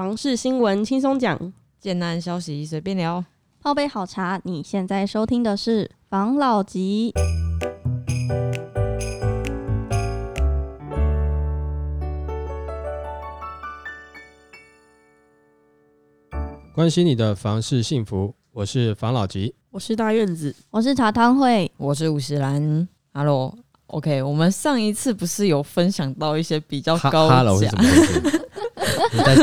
房事新闻轻松讲，简单消息随便聊。泡杯好茶，你现在收听的是房老吉。关心你的房事幸福，我是房老吉。我是大院子，我是茶汤会，我是五十兰，Hello，OK，我们上一次不是有分享到一些比较高哈喽是价？你 在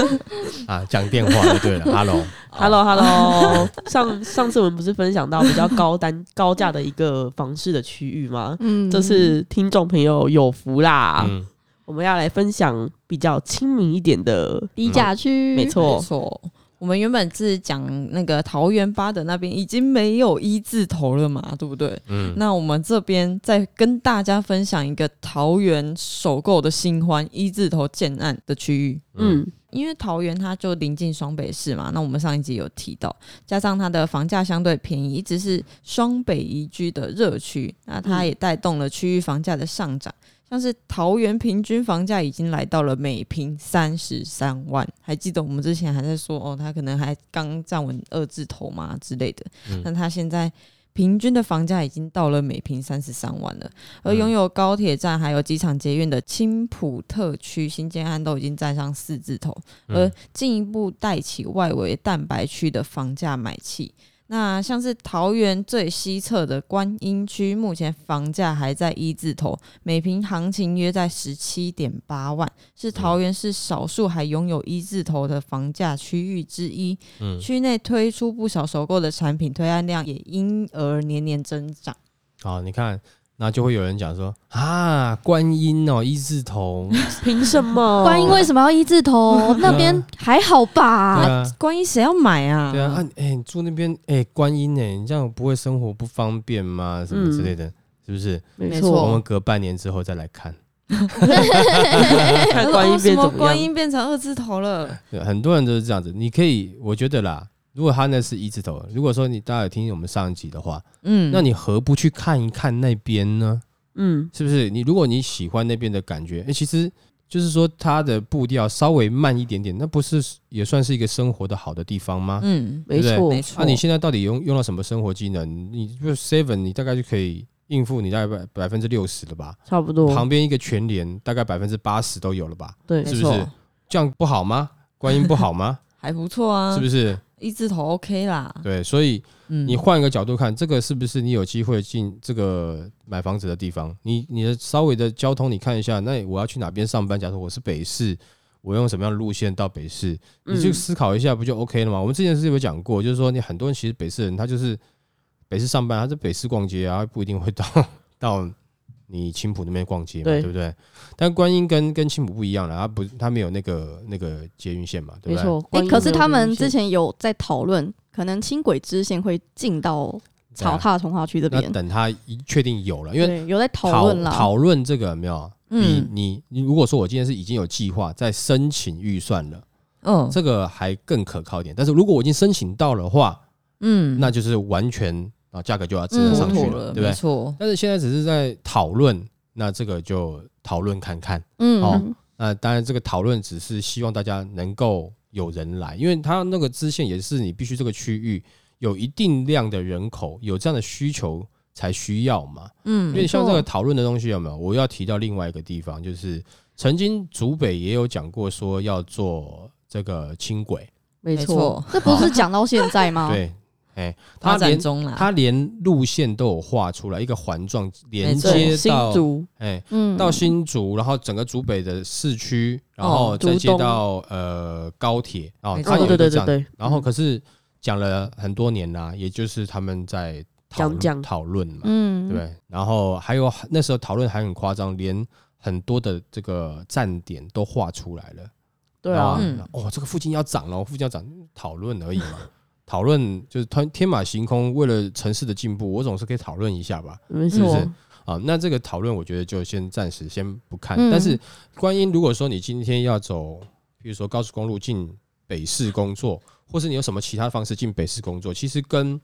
啊讲电话就对了，Hello，Hello Hello，上上次我们不是分享到比较高单高价的一个房市的区域吗？嗯。这次听众朋友有福啦，嗯，我们要来分享比较亲民一点的，低价区，没错。没错。我们原本是讲那个桃园八德那边已经没有一字头了嘛，对不对？嗯，那我们这边再跟大家分享一个桃园首购的新欢一字头建案的区域。嗯因为桃园它就临近双北市嘛，那我们上一集有提到，加上它的房价相对便宜，一直是双北宜居的热区，那它也带动了区域房价的上涨。像是桃园平均房价已经来到了每平三十三万，还记得我们之前还在说哦，它可能还刚站稳二字头嘛之类的，嗯。但它现在平均的房价已经到了每平三十三万了，而拥有高铁站还有机场捷运的青浦特区新建案都已经站上四字头，而进一步带起外围蛋白区的房价买气。那像是桃园最西侧的观音区，目前房价还在一字头，每平行情约在十七点八万，是桃园市少数还拥有一字头的房价区域之一。嗯区内推出不少首购的产品，推案量也因而年年增长。好，你看，那就会有人讲说啊，观音哦，一字头，凭什么？观音为什么要一字头？那边 还好对吧？啊，观音谁要买啊？对啊，啊，哎，你住那边，哎，观音哎，你这样不会生活不方便吗？什么之类的，是不是？没没错，我们隔半年之后再来看。看观音为什么变怎么样？观音变成二字头了？对，很多人都是这样子。你可以，我觉得啦，如果他那是一字头，如果说你大家有听我们上一集的话，嗯，那你何不去看一看那边呢？嗯，是不是？你如果你喜欢那边的感觉，哎、其实就是说它的步调稍微慢一点点，那不是也算是一个生活的好的地方吗？嗯，没错，没错。啊，你现在到底用用到什么生活技能？你就 seven，你大概就可以应付你大概百百分之六十了吧？差不多，旁边一个全联大概百分之八十都有了吧？对是不是？这样不好吗？观音不好吗？还不错啊，是不是？一字头 OK 啦。对，所以嗯，你换一个角度看，这个是不是你有机会进这个买房子的地方？你你的稍微的交通，你看一下，那我要去哪边上班？假如我是北市，我用什么样的路线到北市？你就嗯思考一下，不就 OK 了吗？我们之前是有讲过，就是说你很多人其实北市人，他就是北市上班，他在北市逛街啊，不一定会到 到你青浦那边逛街嘛，对对不对？但观音跟跟青浦不一样了，它不它没有那个那个捷运线嘛，对不对？没错。哎、可是他们之前有在讨论，可能轻轨支线会进到草踏从化区这边，那等它一确定有了，因为，有在讨讨论了。讨论这个有没有？你嗯你你，如果说我今天是已经有计划在申请预算了，嗯这个还更可靠一点。但是如果我已经申请到的话，嗯，那就是完全啊价格就要支撑上去了，对不对？没错。但是现在只是在讨论，那这个就讨论看看。嗯，哦那当然，这个讨论只是希望大家能够有人来，因为它那个支线也是你必须这个区域有一定量的人口有这样的需求才需要嘛。嗯因为像这个讨论的东西有没有？我要提到另外一个地方，就是曾经竹北也有讲过说要做这个轻轨，没错，这不是讲到现在吗？对，哎，发他连展中啦。他连路线都有画出来，一个环状连接到竹哎嗯，到新竹，然后整个竹北的市区，然后哦再接到呃高铁哦没，错它有哦，对一个这样，对对对，然后可是讲了很多年啦，也就是他们在讨讲讲讨论嘛，嗯，对，然后还有那时候讨论还很夸张，连很多的这个站点都画出来了。对啊，嗯哦，这个附近要涨了，附近要涨，讨论而已嘛。讨论就是天天马行空，为了城市的进步，我总是可以讨论一下吧。是不是，啊，那这个讨论我觉得就先暂时先不看。嗯但是观音，如果说你今天要走，比如说高速公路进北市工作，或是你有什么其他方式进北市工作，其实跟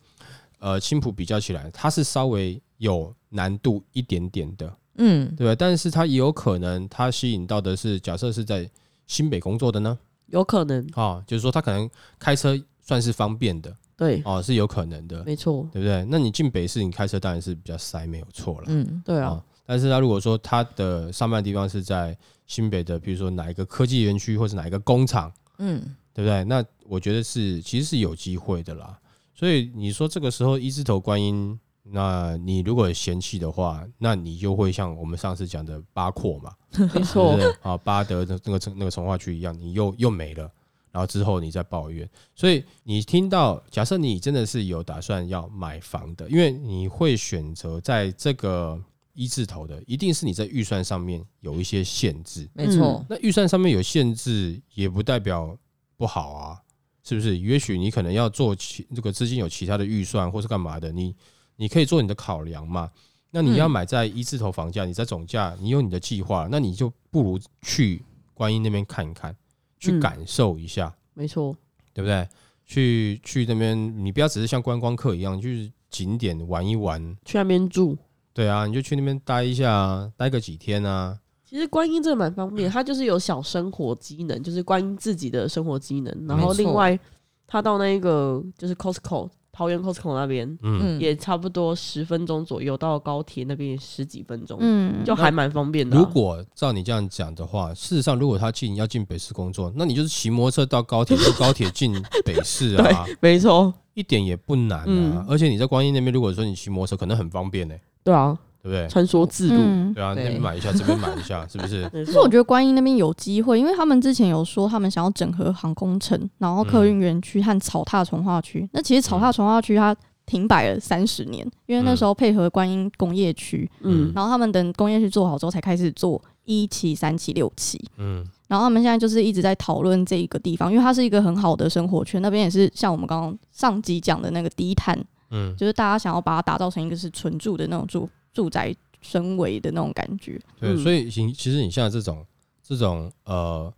呃青浦比较起来，它是稍微有难度一点点的，嗯，对吧？但是它也有可能，它吸引到的是假设是在新北工作的呢，有可能，啊，就是说他可能开车算是方便的对，哦，是有可能的，没错，对不对？那你进北市，你开车当然是比较塞，没有错了。嗯，对啊，哦但是他如果说他的上班地方是在新北的，比如说哪一个科技园区或者哪一个工厂，嗯，对不对？那我觉得是其实是有机会的啦。所以你说这个时候一字头观音，那你如果嫌弃的话，那你就会像我们上次讲的八廓嘛，没错？啊，巴德的那个那个从化区一样，你又又没了。然后之后你再抱怨，所以你听到，假设你真的是有打算要买房的，因为你会选择在这个一字头的，一定是你在预算上面有一些限制。没错，那预算上面有限制，也不代表不好啊，是不是？也许你可能要做其这个资金有其他的预算，或是干嘛的，你你可以做你的考量嘛。那你要买在一字头房价，你在总价，你有你的计划，那你就不如去观音那边看一看，去嗯感受一下，没错，对不对？去去那边，你不要只是像观光客一样，就是景点玩一玩，去那边住。对啊，你就去那边待一下啊，待个几天啊，其实观音这个蛮方便，它就是有小生活机能，就是观音自己的生活机能。然后另外，它到那个就是 Costco 桃园 Costco 那边，嗯，嗯，也差不多十分钟左右，到高铁那边也十几分钟，嗯，就还蛮方便的啊、如果照你这样讲的话，事实上，如果他进要进北市工作，那你就是骑摩托车到高铁，坐高铁进北市啊，没错，一点也不难啊。嗯。而且你在观音那边，如果说你骑摩托车，可能很方便呢、对啊，对不对？穿梭自如，嗯。对啊，那边买一下，这边买一下，是不是？没错可是我觉得观音那边有机会，因为他们之前有说他们想要整合航空城，然后客运园区和草踏从化区。那其实草踏从化区它停摆了三十年，因为那时候配合观音工业区，嗯，然后他们等工业区做好之后才开始做一期、三期、六期。嗯然后他们现在就是一直在讨论这一个地方，因为它是一个很好的生活圈，那边也是像我们刚刚上集讲的那个低碳，嗯，就是大家想要把它打造成一个是纯住的那种住住宅氛围的那种感觉。对，嗯所以其其实你像这种这种呃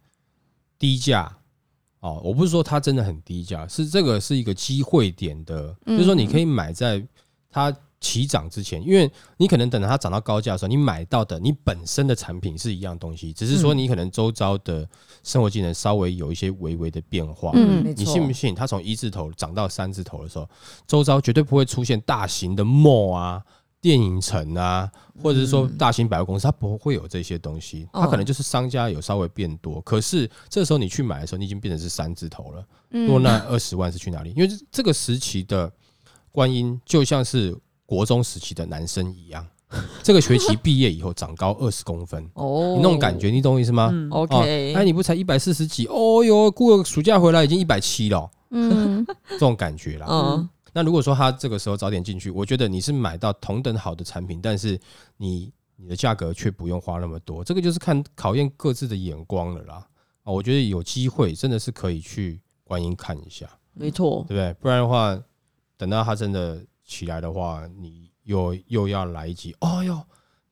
低价哦，我不是说它真的很低价，是这个是一个机会点的，嗯就是说你可以买在它起涨之前，因为你可能等到它涨到高价的时候，你买到的你本身的产品是一样东西，只是说嗯你可能周遭的生活技能稍微有一些微微的变化。嗯没错，你信不信？它从一字头涨到三字头的时候，周遭绝对不会出现大型的 mall 啊、电影城啊，或者是说大型百货公司，它不会有这些东西。它可能就是商家有稍微变多，可是这时候你去买的时候，你已经变成是三字头了。嗯如果那二十万是去哪里？因为这这个时期的观音就像是国中时期的男生一样，这个学期毕业以后长高二十公分，哦你那种感觉，你懂我意思吗？，，OK，哎，你不才一百四十几？哦哟，过个暑假回来已经一百七了，嗯，这种感觉啦。嗯，那如果说他这个时候早点进去，我觉得你是买到同等好的产品，但是你你的价格却不用花那么多，这个就是看考验各自的眼光了啦。啊，我觉得有机会真的是可以去观音看一下，没错对，不对？不然的话，等到他真的起来的话，你又又要来一集，哦哟，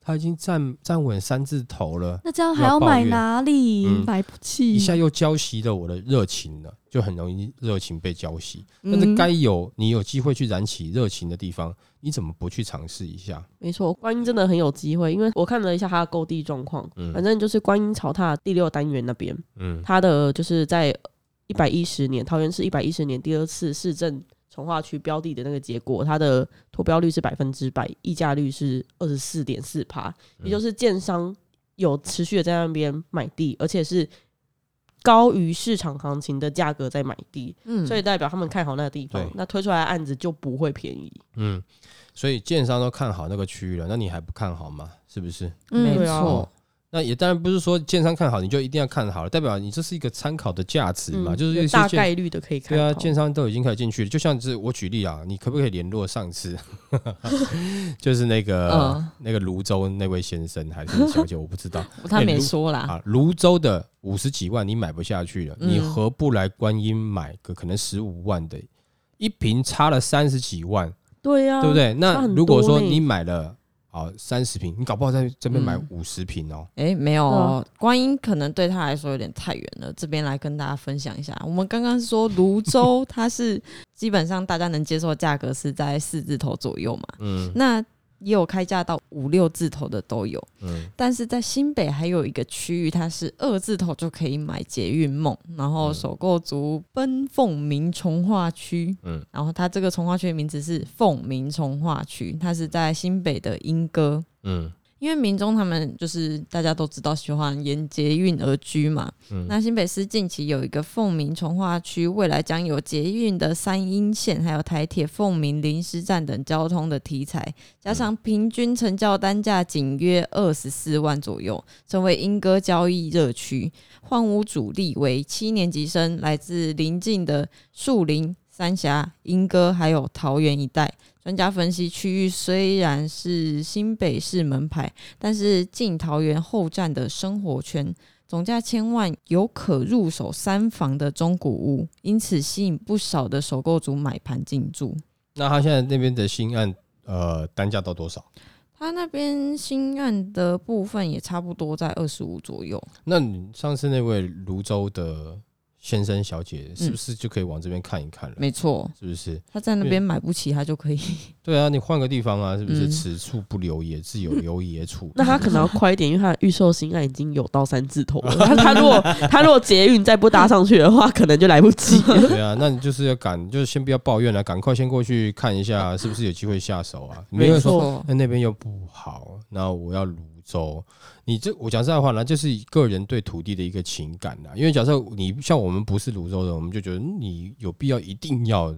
他已经站站稳三字头了。那这样还要买哪里？嗯买不起。一下又浇熄了我的热情了，就很容易热情被浇熄。但是嗯该有你有机会去燃起热情的地方，你怎么不去尝试一下？没错，观音真的很有机会，因为我看了一下它的购地状况，嗯反正就是观音草踏第六单元那边，嗯它的就是在一百一十年，桃园市一百一十年第二次市政从化区标的的那个结果，它的投标率是百分之百，溢价率是二十四点四趴，嗯也就是建商有持续的在那边买地，而且是高于市场行情的价格在买地，嗯所以代表他们看好那个地方，那推出来的案子就不会便宜。嗯，所以建商都看好那个区域了，那你还不看好吗？是不是？没错，那也当然不是说建商看好你就一定要看好了，代表你这是一个参考的价值嘛，嗯就是大概率的可以看对啊，好建商都已经开始进去了，就像是我举例啊，你可不可以联络上次，就是那个、嗯那个泸州那位先生还是小姐，我不知道 他没说啦，啊，泸州的五十几万你买不下去了，嗯你何不来观音买个可能十五万的，一瓶差了三十几万，对呀、对不？对？那如果说你买了好三十瓶，你搞不好在这边买嗯五十瓶哦，哎，没有哦，观音可能对他来说有点太远了。这边来跟大家分享一下，我们刚刚说泸州，它是基本上大家能接受的价格是在四字头左右嘛。嗯那也有开价到五六字头的都有。嗯。但是在新北还有一个区域，它是二字头就可以买捷运梦，然后嗯。首购族奔凤鸣从化区，嗯。然后它这个从化区的名字是凤鸣从化区，它是在新北的莺歌。嗯因为民众他们就是大家都知道喜欢沿捷运而居嘛，嗯那新北市近期有一个凤鸣从化区，未来将有捷运的三阴线，还有台铁凤鸣临时站等交通的题材，加上平均成交单价仅约二十四万左右，成为莺歌交易热区。换屋主力为七年级生，来自邻近的树林、三峡、莺歌还有桃园一带。专家分析，区域虽然是新北市门牌，但是进桃园后站的生活圈，总价千万，有可入手三房的中古屋，因此吸引不少的首购族买盘进驻。那他现在那边的新案，呃，单价到多少？他那边新案的部分也差不多在二十五左右。那你上次那位泸州的先生小姐，是不是就可以往这边看一看了？没错，是不是？他在那边买不起，他就可以。对啊，你换个地方啊，是不是？嗯此处不留爷，自有留爷处。那他可能要快一点，因为他的预售新案已经有到三字头了。他他如果他如果捷运再不搭上去的话，可能就来不及了。对啊，那你就是要赶，就是先不要抱怨了，赶快先过去看一下，是不是有机会下手啊？没没有说，错，那那边又不好，那我要泸州。你这我讲实在话呢，就是个人对土地的一个情感呐。因为假设你像我们不是泸州人，我们就觉得嗯你有必要一定要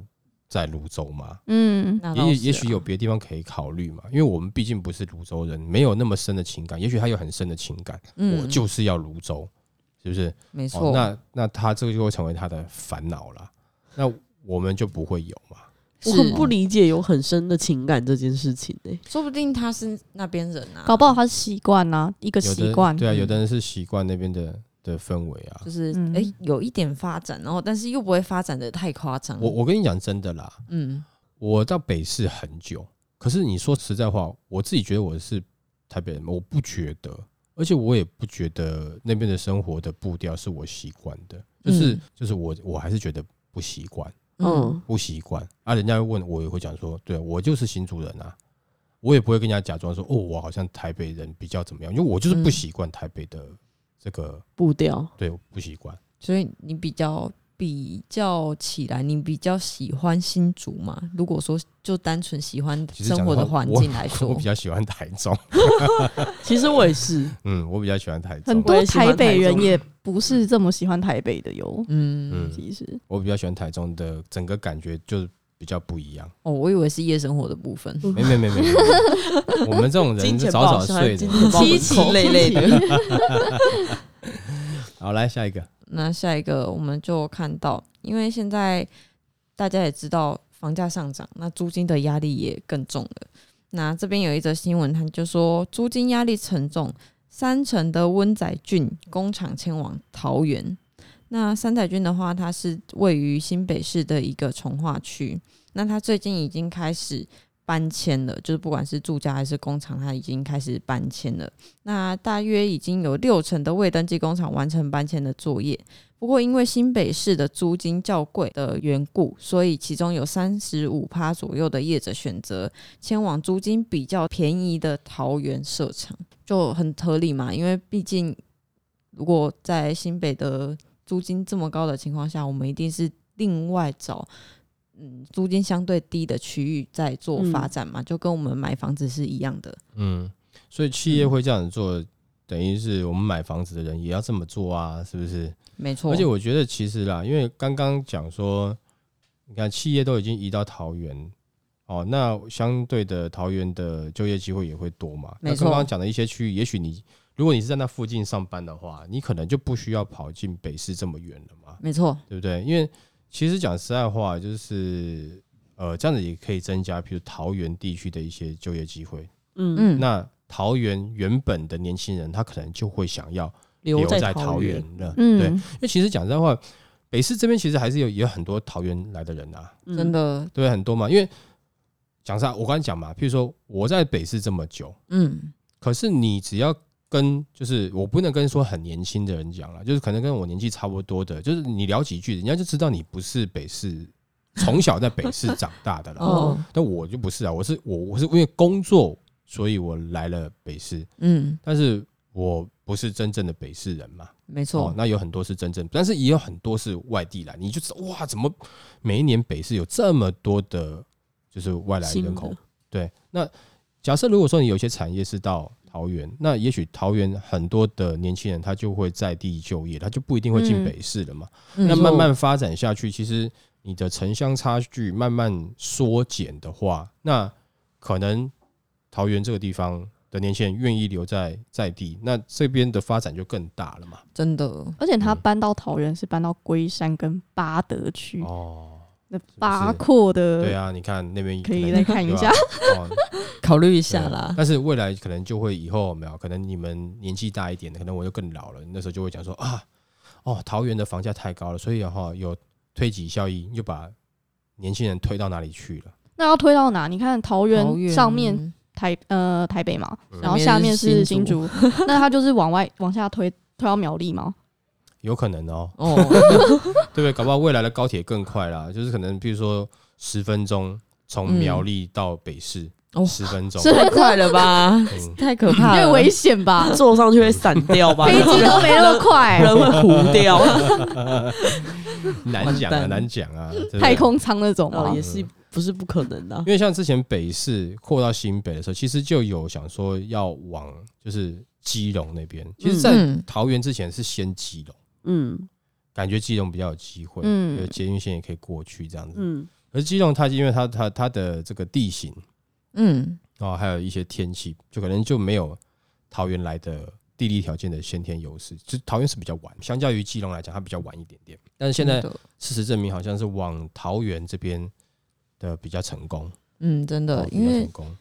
在泸州吗？嗯，也也许有别的地方可以考虑嘛，因为我们毕竟不是泸州人，没有那么深的情感。也许他有很深的情感，嗯我就是要泸州，是不是？哦没错。，那那他这个就会成为他的烦恼了。那我们就不会有嘛？我很不理解有很深的情感这件事情呢、说不定他是那边人啊，搞不好他是习惯啊，一个习惯。对啊，嗯有的人是习惯那边的的氛围啊。就。是嗯。哎、诶有一点发展，然后但是又不会发展的太夸张。我我跟你讲真的啦，嗯。我到北市很久，可是你说实在话，我自己觉得我是台北人吗，我不觉得，而且我也不觉得那边的生活的步调是我习惯的，就是、嗯。就是我我还是觉得不习惯，不习惯啊。人家会问我，也会讲说，对我就是新竹人啊，我也不会跟人家假装说，哦，我好像台北人比较怎么样，因为我就是不嗯习惯台北的这个，步调。对，我不习惯。所以你比较比较起来，你比较喜欢新竹嘛？如果说就单纯喜欢生活的话环境来我说 我比，较喜欢台中，其实我也是，嗯，我比较喜欢台很，多台北人也不是这么喜欢台北的哟。嗯嗯其实我比较喜欢台中的整个感觉就比较不一样。哦，我以为是夜生活的部分。嗯没没没没 我们这种人早早睡的。金钱豹凄凄累累的。好，来下一个，那下一个我们就看到，因为现在大家也知道房价上涨，那租金的压力也更重了。那这边有一则新闻，它就说租金压力沉重，三成的温仔郡工厂迁往桃园。那三仔郡的话，它是位于新北市的一个从化区。那它最近已经开始搬迁了，就是不管是住家还是工厂，它已经开始搬迁了。那大约已经有六成的未登记工厂完成搬迁的作业。不过，因为新北市的租金较贵的缘故，所以其中有三十五趴左右的业者选择迁往租金比较便宜的桃园设厂，就很合理嘛。因为毕竟，如果在新北的租金这么高的情况下，我们一定是另外找嗯租金相对低的区域在做发展嘛，就跟我们买房子是一样的。嗯，所以企业会这样子做，等于是我们买房子的人也要这么做啊，是不是？没错，而且我觉得其实啦，因为刚刚讲说，你看企业都已经移到桃园。哦，那相对的桃园的就业机会也会多嘛？那刚刚讲的一些区域，也许你如果你是在那附近上班的话，你可能就不需要跑进北市这么远了嘛。没错，对不对？因为其实讲实在话，就是呃，这样子也可以增加，譬如桃园地区的一些就业机会。嗯，嗯，那桃园原本的年轻人，他可能就会想要留留在桃桃园了。嗯对，因为其实讲实在话，北市这边其实还是有也有很多桃园来的人啊，嗯真的，对？很多嘛。因为讲实在，我刚才讲嘛，譬如说我在北市这么久，嗯，可是你只要跟就是我不能跟说很年轻的人讲了，就是可能跟我年纪差不多的，就是你聊几句，人家就知道你不是北市从小在北市长大的了。哦，但我就不是啊，我是我我是因为工作所以我来了北市，嗯，但是我不是真正的北市人嘛。哦没错，，那有很多是真正，但是也有很多是外地来，你就知道哇，怎么每一年北市有这么多的，就是外来人口？对，那假设如果说你有些产业是到桃园，那也许桃园很多的年轻人他就会在地就业，他就不一定会进嗯北市了嘛。嗯。那慢慢发展下去，其实你的城乡差距慢慢缩减的话，那可能桃园这个地方的年轻人愿意留在在地，那这边的发展就更大了嘛。真的，而且他嗯搬到桃园是搬到龟山跟巴德区，哦，那八廓的，对啊，你看那边可以能再看一下。哦 考虑一下啦。但是未来可能就会以后有没有可能你们年纪大一点的，可能我就更老了，那时候就会讲说啊，哦，桃园的房价太高了，所以哈、有推挤效应，就把年轻人推到哪里去了？那要推到哪？你看桃桃园园上面台呃台北嘛，嗯然后下面是新竹，那他就是往外往下推，推到苗栗吗？有可能哦，哦，对不对？搞不好未来的高铁更快啦，就是可能比如说十分钟从苗栗到北市，哦十分钟，是太快了吧，嗯太可怕了，有点危险吧？坐上去会散掉吧？飞机都没那么快，人会糊掉。难讲啊，完蛋难讲啊，对不对太空舱那种也？是不是不可能的啊因。为像之前北市扩到新北的时候，其实就有想说要往就是基隆那边。其实，在嗯桃园之前是先基隆，嗯感觉基隆比较有机会，嗯有捷运线也可以过去这样子。嗯可是基隆它因为它它它的这个地形嗯，哦，还有一些天气，就可能就没有桃园来的地理条件的先天优势。就桃园是比较晚，相较于基隆来讲，它比较晚一点点。但是现在事实证明，好像是往桃园这边的比较成功，嗯，真的，因为较成功。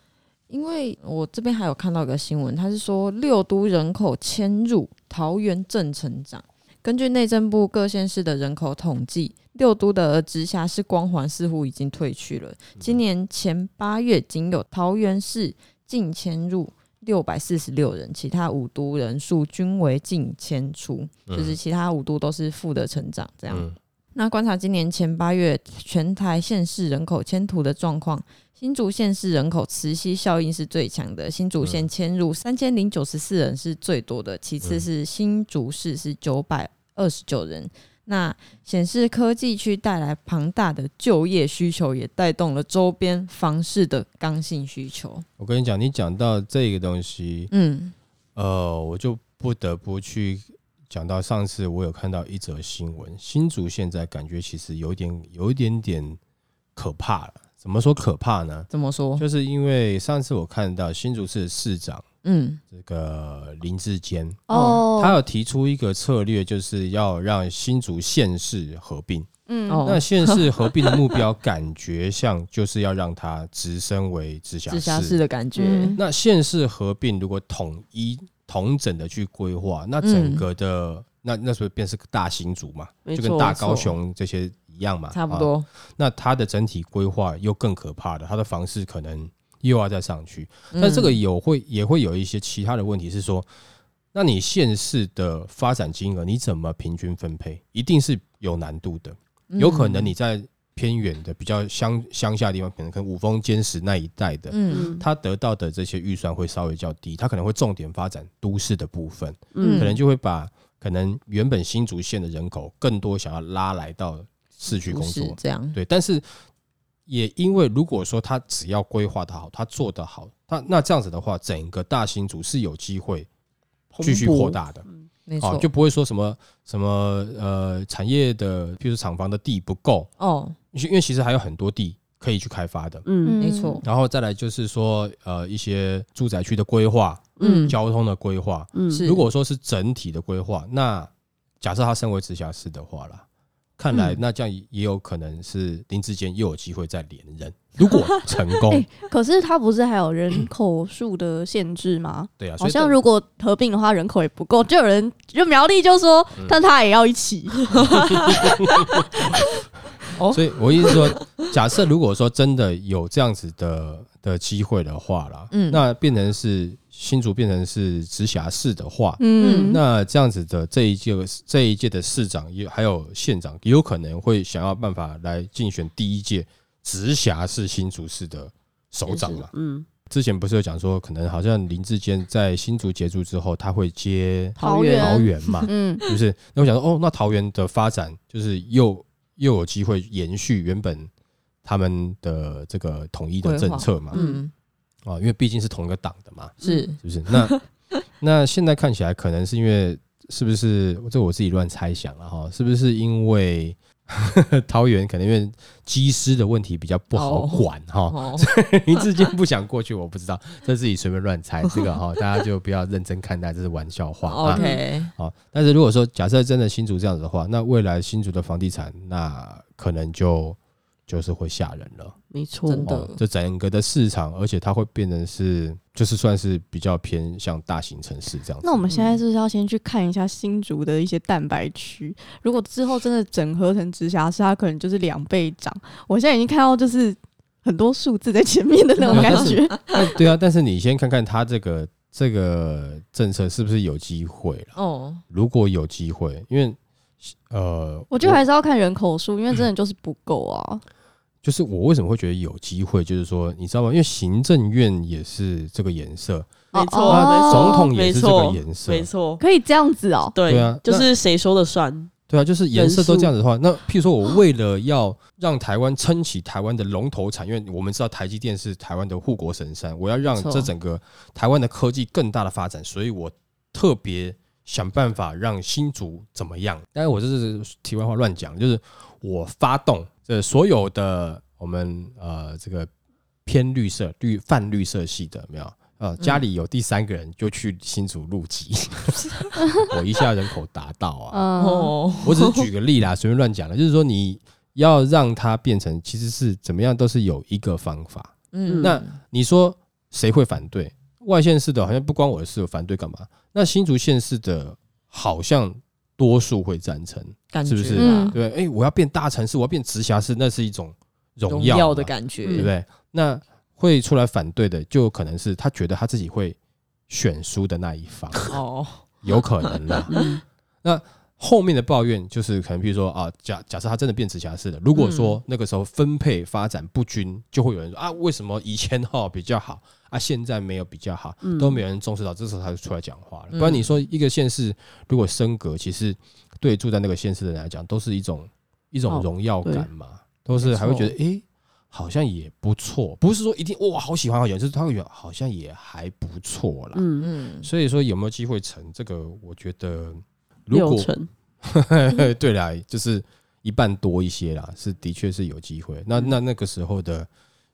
因为我这边还有看到一个新闻，它是说六都人口迁入，桃园正成长。根据内政部各县市的人口统计，六都的直辖市光环似乎已经退去了。今年前八月，仅有桃园市净迁入六百四十六人，其他五都人数均为净迁出，就是其他五都都是负的成长。这样，嗯那观察今年前八月全台县市人口迁徙的状况，新竹县市人口磁吸效应是最强的，新竹县迁入三千零九十四人是最多的，其次是新竹市是九百二十九人。那显示科技区带来庞大的就业需求，也带动了周边房市的刚性需求。我跟你讲，你讲到这个东西，嗯呃，我就不得不去讲到上次我有看到一则新闻，新竹现在感觉其实有点有一点点可怕了。怎么说可怕呢？怎么说？就是因为上次我看到新竹市的市长嗯。这个林志坚，哦，他有提出一个策略，就是要让新竹县市合并。嗯。哦。那县市合并的目标，感觉像就是要让它直升为直辖直辖市市。的感觉。嗯。那县市合并如果统一、统整的去规划，那整个的、那那时候便是个大新竹嘛，就跟大高雄这些一样嘛，啊差不多，那它的整体规划又更可怕的，它的房市可能又要再上去。嗯。但这个有会也会有一些其他的问题是说，那你县市的发展金额你怎么平均分配，一定是有难度的。嗯。有可能你在偏远的比较乡乡下地方，可能跟五峰坚石那一带的，嗯。嗯他得到的这些预算会稍微较低，他可能会重点发展都市的部分，嗯。可能就会把可能原本新竹县的人口更多想要拉来到市区工作，这样。对，但是也因为如果说他只要规划的好，他做得好，他那这样子的话，整个大新竹是有机会继续扩大的，好、没错，就不会说什么什么呃产业的，譬如说厂房的地不够，哦，因为其实还有很多地可以去开发的。嗯没错，然后再来就是说，呃，一些住宅区的规划、嗯。交通的规划，嗯。是。如果说是整体的规划，那假设他身为直辖市的话啦，看来嗯那这样也有可能是林志坚又有机会再连任。如果成功 哎，可是他不是还有人口数的限制吗？对啊，好像如果合并的话，人口也不够，就有人就苗栗就说，嗯但他也要一起。所以我意思是说，假设如果说真的有这样子的的机会的话啦，嗯那变成是新竹变成是直辖市的话，嗯，那这样子的这一届这一届的市长也还有县长，也有可能会想要办法来竞选第一届直辖市新竹市的首长嘛。嗯。之前不是有讲说，可能好像林志坚在新竹结束之后，他会接桃园。桃园嘛，嗯，是不是？那我想说，哦，那桃园的发展就是又又有机会延续原本他们的这个统一的政策嘛，嗯，啊，因为毕竟是同一个党的嘛，是是不是？那 那现在看起来，可能是因为是不是这我自己乱猜想了哈？是不是因为 桃园可能因为机师的问题比较不好哦管哈？哦，林志坚不想过去，我不知道，这自己随便乱猜，这个哈，大家就不要认真看待，这是玩笑话啊。OK，好，但是如果说假设真的新竹这样子的话，那未来新竹的房地产，那可能就就是会吓人了。没错，真的哦，这整个的市场，而且它会变成是，就是算是比较偏向大型城市这样子。那我们现在是不是要先去看一下新竹的一些蛋白区？如果之后真的整合成直辖市，它可能就是两倍涨。我现在已经看到就是很多数字在前面的那种感觉。对啊，但是你先看看它这个这个政策是不是有机会了？哦，如果有机会，因为呃，我觉得还是要看人口数，因为真的就是不够啊。就是我为什么会觉得有机会，就是说你知道吗？因为行政院也是这个颜色，没错，哦没错总统也是这个，颜色，没错，可以这样子哦、对对啊就是谁说了算？对啊，就是颜色都这样子的话，那譬如说我为了要让台湾撑起台湾的龙头产，因为我们知道台积电是台湾的护国神山，我要让这整个台湾的科技更大的发展，所以我特别想办法让新竹怎么样。当然，我这是题外话乱讲，就是我发动这所有的我们呃这个偏绿色绿泛绿色系的没有。呃，家里有第三个人就去新竹入籍，我一下人口达到啊，嗯，哦，我只是举个例啦，随便乱讲了，就是说你要让它变成，其实是怎么样都是有一个方法。嗯，那你说谁会反对？外县市的好像不关我的事，我反对干嘛？那新竹县市的好像多数会赞成，感是不是对？哎、我要变大城市，我要变直辖市，那是一种荣荣耀耀的感觉，对不对？那会出来反对的，就可能是他觉得他自己会选输的那一方，哦，有可能啦。嗯那后面的抱怨就是可能，比如说啊，假假设他真的变直辖市了，如果说那个时候分配发展不均，就会有人说啊，为什么以前哈比较好啊，现在没有比较好，嗯都没有人重视到，这时候他就出来讲话了。嗯不然你说一个县市如果升格，其实对住在那个县市的人来讲，都是一种一种哦荣耀感嘛，都是还会觉得诶，好像也不错，不是说一定哇好喜欢好喜欢，就是他会觉得好像也还不错啦。嗯，嗯，所以说有没有机会成这个，我觉得如果六成，对啦，就是一半多一些啦，是的确是有机会。那那那个时候的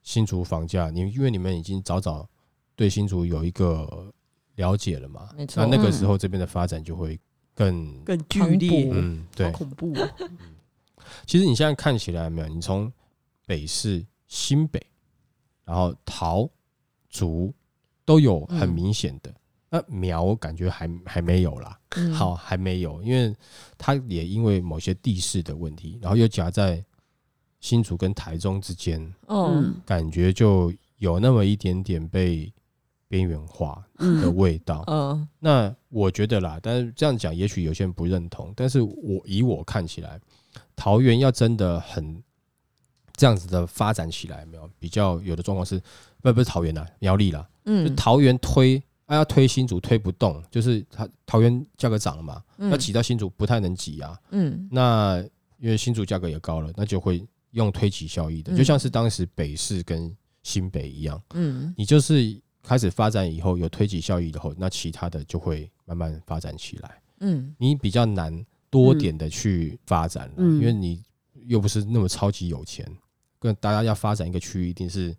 新竹房价，你因为你们已经早早对新竹有一个了解了嘛，没错。那那个时候这边的发展就会更更剧烈，嗯，对。好。恐怖哦，其实你现在看起来有没有，你从北市、新北，然后桃、竹都有很明显的。那苗感觉还还没有啦，嗯好，还没有，因为它也因为某些地势的问题，然后又夹在新竹跟台中之间，哦，嗯感觉就有那么一点点被边缘化的嗯味道。嗯那我觉得啦，但是这样讲，也许有些人不认同，但是我以我看起来，桃园要真的很这样子的发展起来，没有比较有的状况是，不不是桃园啦，苗栗啦，就嗯，桃园推。啊，要推新竹推不动，就是他桃园价格涨了嘛，嗯那挤到新竹不太能挤啊。嗯那因为新竹价格也高了，那就会用推挤效益的，嗯就像是当时北市跟新北一样，嗯你就是开始发展以后有推挤效益以后，那其他的就会慢慢发展起来。嗯你比较难多点的去发展了，嗯因为你又不是那么超级有钱，跟大家要发展一个区域，一定是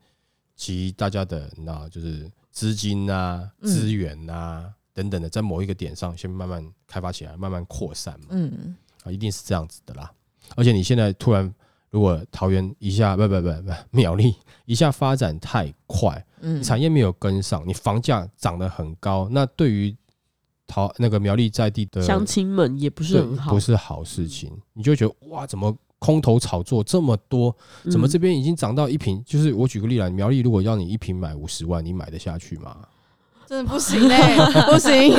集大家的那就是资金啊、嗯资源啊、等等的，在某一个点上先慢慢开发起来，慢慢扩散嘛。嗯啊，一定是这样子的啦。而且你现在突然，如果桃园一下不不不不苗栗一下发展太快，嗯，产业没有跟上，你房价涨得很高，那对于桃那个苗栗在地的乡亲们也不是很好，不是好事情，你就会觉得哇，怎么空头炒作这么多？怎么嗯这边已经涨到一平？就是我举个例来，苗栗如果要你一瓶买五十万，你买得下去吗？真的不行嘞、不行。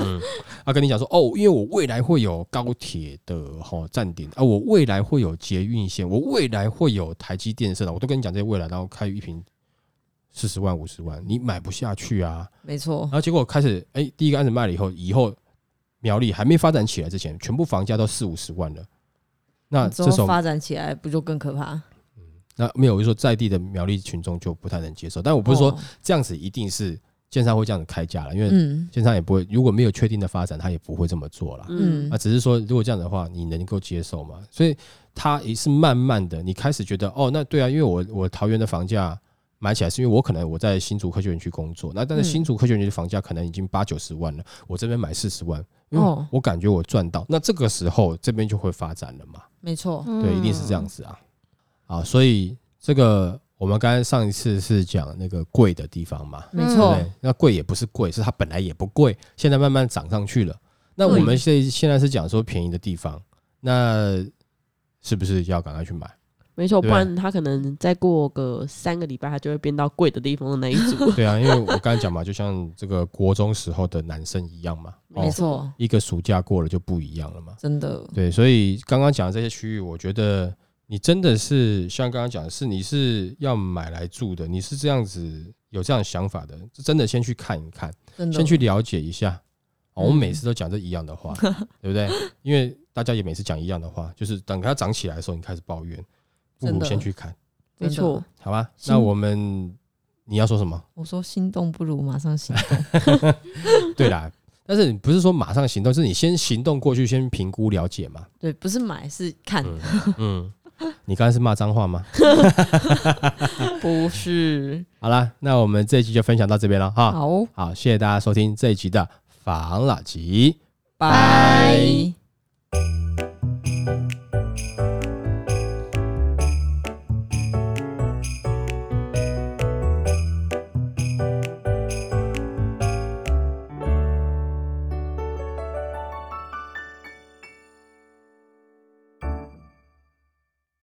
嗯，他跟你讲说哦，因为我未来会有高铁的哈站点啊，我未来会有捷运线，我未来会有台积电设的，我都跟你讲这些未来，然后开一瓶四十万、五十万，你买不下去啊。没错然，后结果开始，哎、第一个案子卖了以后，以后苗栗还没发展起来之前，全部房价都四五十万了。那这时候，发展起来不就更可怕？那没有我就说在地的苗栗群众就不太能接受。但我不是说哦这样子一定是建商会这样子开价了，因为嗯建商也不会，如果没有确定的发展，他也不会这么做了。嗯嗯啊，只是说如果这样的话，你能够接受吗？所以他也是慢慢的，你开始觉得哦，那对啊，因为我我桃园的房价买起来是因为我可能我在新竹科学园区工作，那但是嗯新竹科学园区的房价可能已经八九十万了，我这边买四十万，因为哦我感觉我赚到，那这个时候这边就会发展了嘛，没错，对，一定是这样子啊，啊，所以这个我们刚才上一次是讲那个贵的地方嘛，没错那贵也不是贵，是它本来也不贵，现在慢慢涨上去了。那我们现在现在是讲说便宜的地方，那是不是要赶快去买？没错，不然他可能再过个三个礼拜，他就会变到贵的地方的那一组。对啊，因为我刚才讲嘛，就像这个国中时候的男生一样嘛，哦没，错，一个暑假过了就不一样了嘛。真的，对，所以刚刚讲的这些区域，我觉得你真的是像刚刚讲的是，你是要买来住的，你是这样子有这样想法的，真的先去看一看，先去了解一下。哦，我们嗯每次都讲这一样的话，对不对？因为大家也每次讲一样的话，就是等它涨起来的时候，你开始抱怨，不如先去看，没错，好吧？那我们你要说什么？我说心动不如马上行动，对啦，但是你不是说马上行动，是你先行动过去，先评估了解嘛。对，不是买是看，嗯，你刚才是骂脏话吗？不是。好啦，那我们这一集就分享到这边了哈。好，好，谢谢大家收听这一集的防老集。拜。